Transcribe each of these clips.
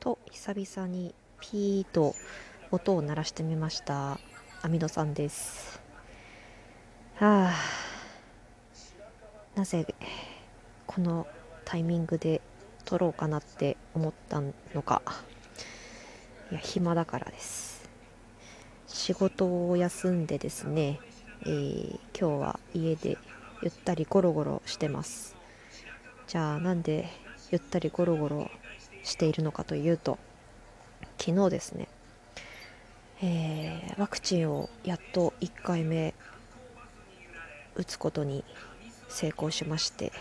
と久々にピーと音を鳴らしてみましたアミドさんです。はあなぜこのタイミングで撮ろうかなって思ったのか。いや暇だからです。仕事を休んでですね、えー、今日は家でゆったりゴロゴロしてます。じゃあなんでゆったりゴロゴロしているのかというと昨日ですね、えー、ワクチンをやっと1回目打つことに成功しまして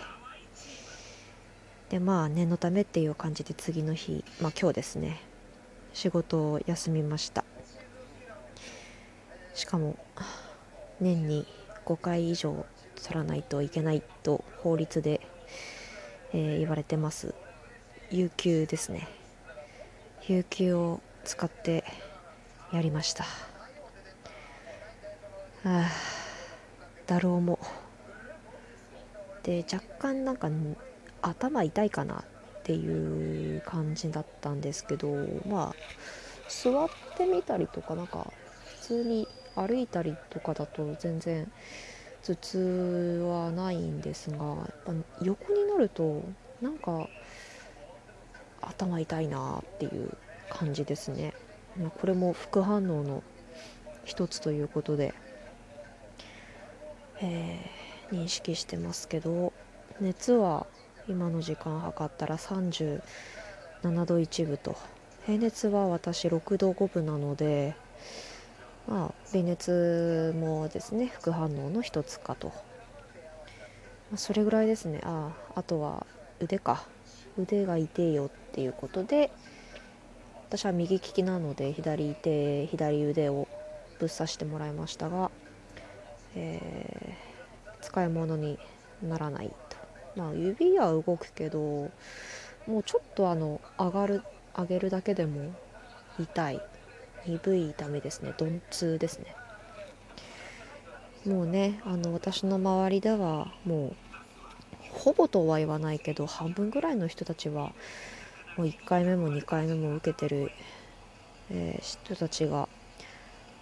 でまあ念のためっていう感じで次の日まあ今日ですね仕事を休みました。しかも年に5回以上取らないといけないと法律で、えー、言われてます。有給ですね。有給を使ってやりました。あだろうも。で若干なんか頭痛いかなっていう感じだったんですけどまあ座ってみたりとかなんか普通に歩いたりとかだと全然頭痛はないんですがやっぱ横になるとなんか頭痛いなっていう感じですね。まこれも副反応の一つということで、えー、認識してますけど熱は今の時間測ったら37度1分と。平熱は私6度5分なのでまあ微熱もですね副反応の一つかと、まあ、それぐらいですね。ああとは腕か。腕が痛いよっていうことで私は右利きなので左手左腕をぶっ刺してもらいましたが、えー、使い物にならないと。まあ指は動くけどもうちょっとあの上がる上げるだけでも痛い。鈍い痛みですね。鈍痛ですね。もうねあの私の周りではもうほぼとは言わないけど半分ぐらいの人たちはもう1回目も2回目も受けてる、えー、人たちが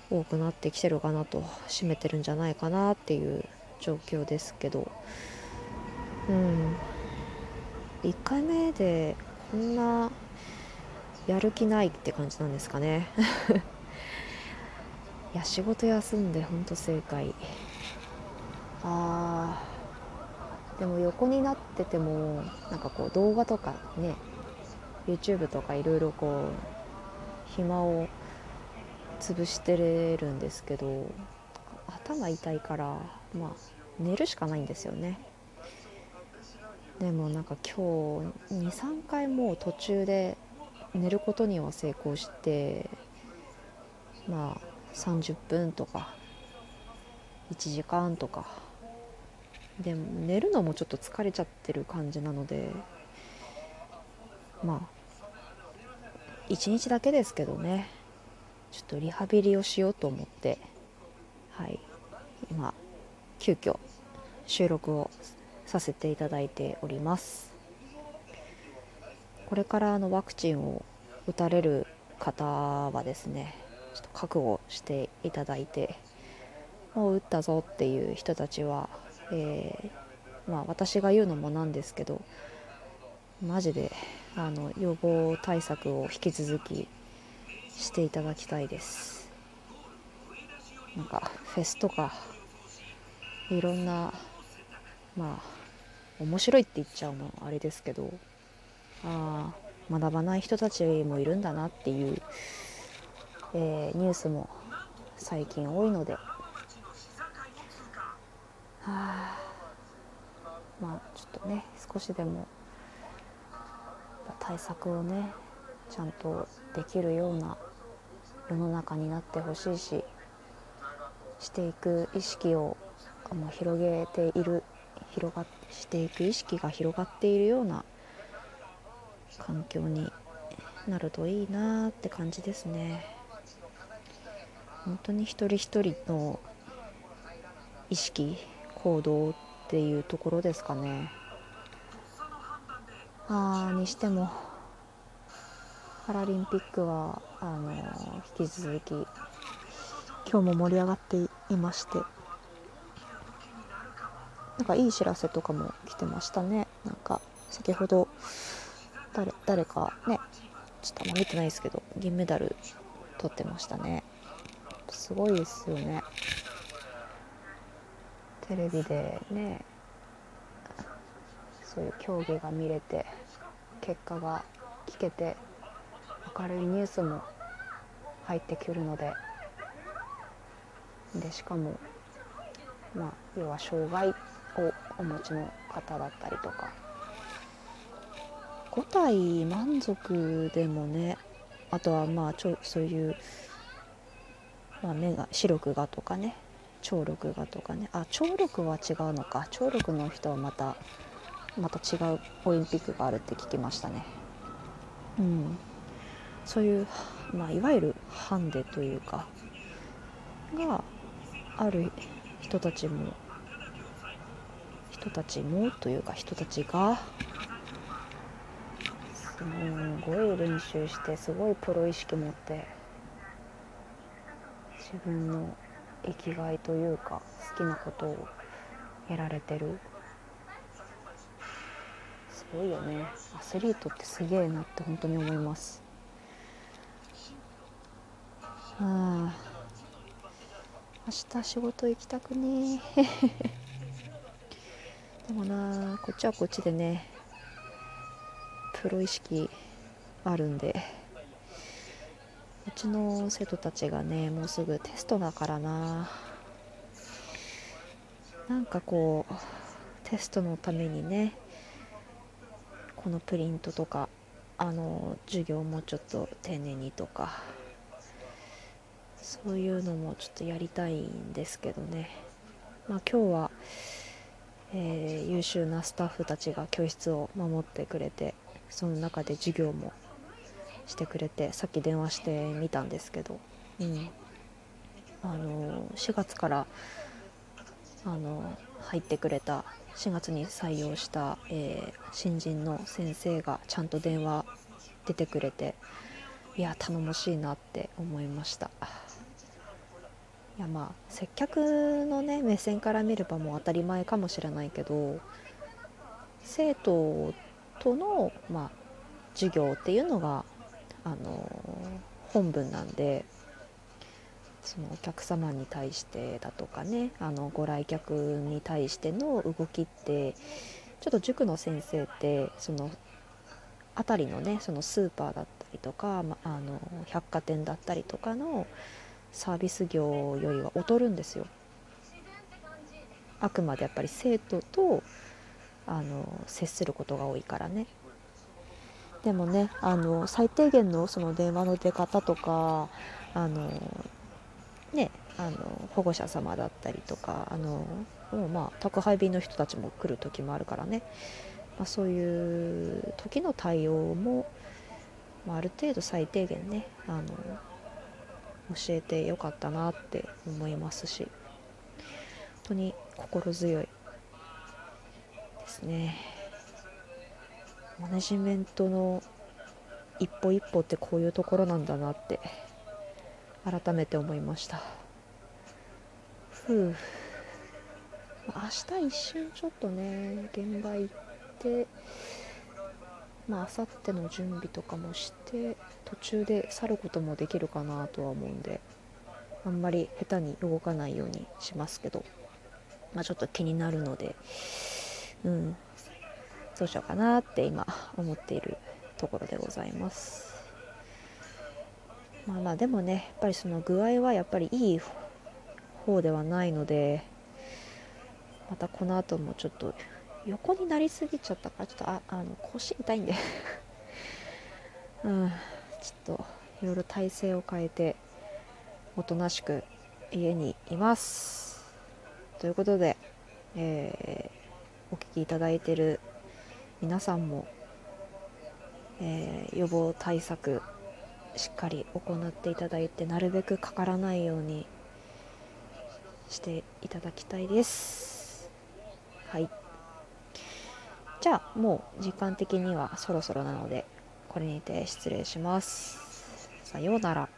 多くなってきてるかなと占めてるんじゃないかなっていう状況ですけど。うん。1回目でこんなやる気ないって感じなんですかね。いや仕事休んでほんと正解。あー。でも横になっててもなんかこう動画とかね YouTube とかいろいろこう暇を潰してれるんですけど頭痛いからまあ寝るしかないんですよね。でもなんか今日23回もう途中で寝ることには成功してまあ30分とか1時間とかで寝るのもちょっと疲れちゃってる感じなのでまあ1日だけですけどねちょっとリハビリをしようと思ってはい今急遽収録をさせていただいております。これからあのワクチンを打たれる方はですねちょっと覚悟していただいてもう打ったぞっていう人たちは、えー、まあ、私が言うのもなんですけどマジであの予防対策を引き続きしていただきたいです。なんかフェスとかいろんなまあ面白いって言っちゃうのあれですけどああ学ばない人たちもいるんだなっていう、えー、ニュースも最近多いのであ。まあちょっとね少しでも対策をねちゃんとできるような世の中になってほしいししていく意識をもう広げている広がしていく意識が広がっているような環境になるといいなって感じですね。本当に一人一人の意識行動っていうところですかね。あにしてもパラリンピックはあの引き続き今日も盛り上がっていまして。なんかいい知らせとかも来てましたね。なんか先ほど誰誰かねちょっとあんま見てないですけど銀メダル取ってましたね。すごいですよね。テレビでねそういう競技が見れて結果が聞けて明るいニュースも入ってくるので。でしかもまあ要は障害をお持ちの方だったりとか。5体満足でもねあとはまあちょそういう、まあ、目が視力がとかね。聴力がとかね。あ聴力は違うのか。聴力の人はまたまた違うオリンピックがあるって聞きましたね。うん。そういう、まあ、いわゆるハンデというかがある人たちも人たちもというか人たちがすごい練習してすごいプロ意識持って自分の生きがいというか好きなことをやられてる。すごいよね。アスリートってすげえなって本当に思います。あ。明日仕事行きたくね。でもなこっちはこっちでねプロ意識あるんで。うちの生徒たちがねもうすぐテストだからな。なんかこうテストのためにねこのプリントとかあの授業もちょっと丁寧にとかそういうのもちょっとやりたいんですけどね。まあ今日は、えー、優秀なスタッフたちが教室を守ってくれてその中で授業もしてくれてさっき電話してみたんですけど、うん、あの4月からあの入ってくれた4月に採用した、えー、新人の先生がちゃんと電話出てくれていや頼もしいなって思いました。いやまあ接客のね目線から見ればもう当たり前かもしれないけど生徒との、まあ、授業っていうのがあの本文なんでそのお客様に対してだとかねあのご来客に対しての動きってちょっと塾の先生ってその辺りのねそのスーパーだったりとか、まあの百貨店だったりとかのサービス業よりは劣るんですよ。あくまでやっぱり生徒とあの接することが多いからね。でもねあの最低限のその電話の出方とかあのねあの保護者様だったりとかあのもうまあ宅配便の人たちも来る時もあるからね、まあ、そういう時の対応も、まあ、ある程度最低限ねあの教えてよかったなって思いますし。本当に心強いですね。マネジメントの一歩一歩ってこういうところなんだなって改めて思いました。ふう。明日一瞬ちょっとね現場行ってまあ明後日の準備とかもして途中で去ることもできるかなとは思うんであんまり下手に動かないようにしますけど、まあ、ちょっと気になるのでうん。どうしようかなって今思っているところでございます。まあまあでもねやっぱりその具合はやっぱりいい方ではないのでまたこの後もちょっと横になりすぎちゃったからちょっとああの腰痛いんで。うんちょっといろいろ体勢を変えておとなしく家にいます。ということで、えー、お聞きいただいている皆さんも、えー、予防対策しっかり行っていただいてなるべくかからないようにしていただきたいです。はい。じゃあもう時間的にはそろそろなのでこれにて失礼します。さようなら。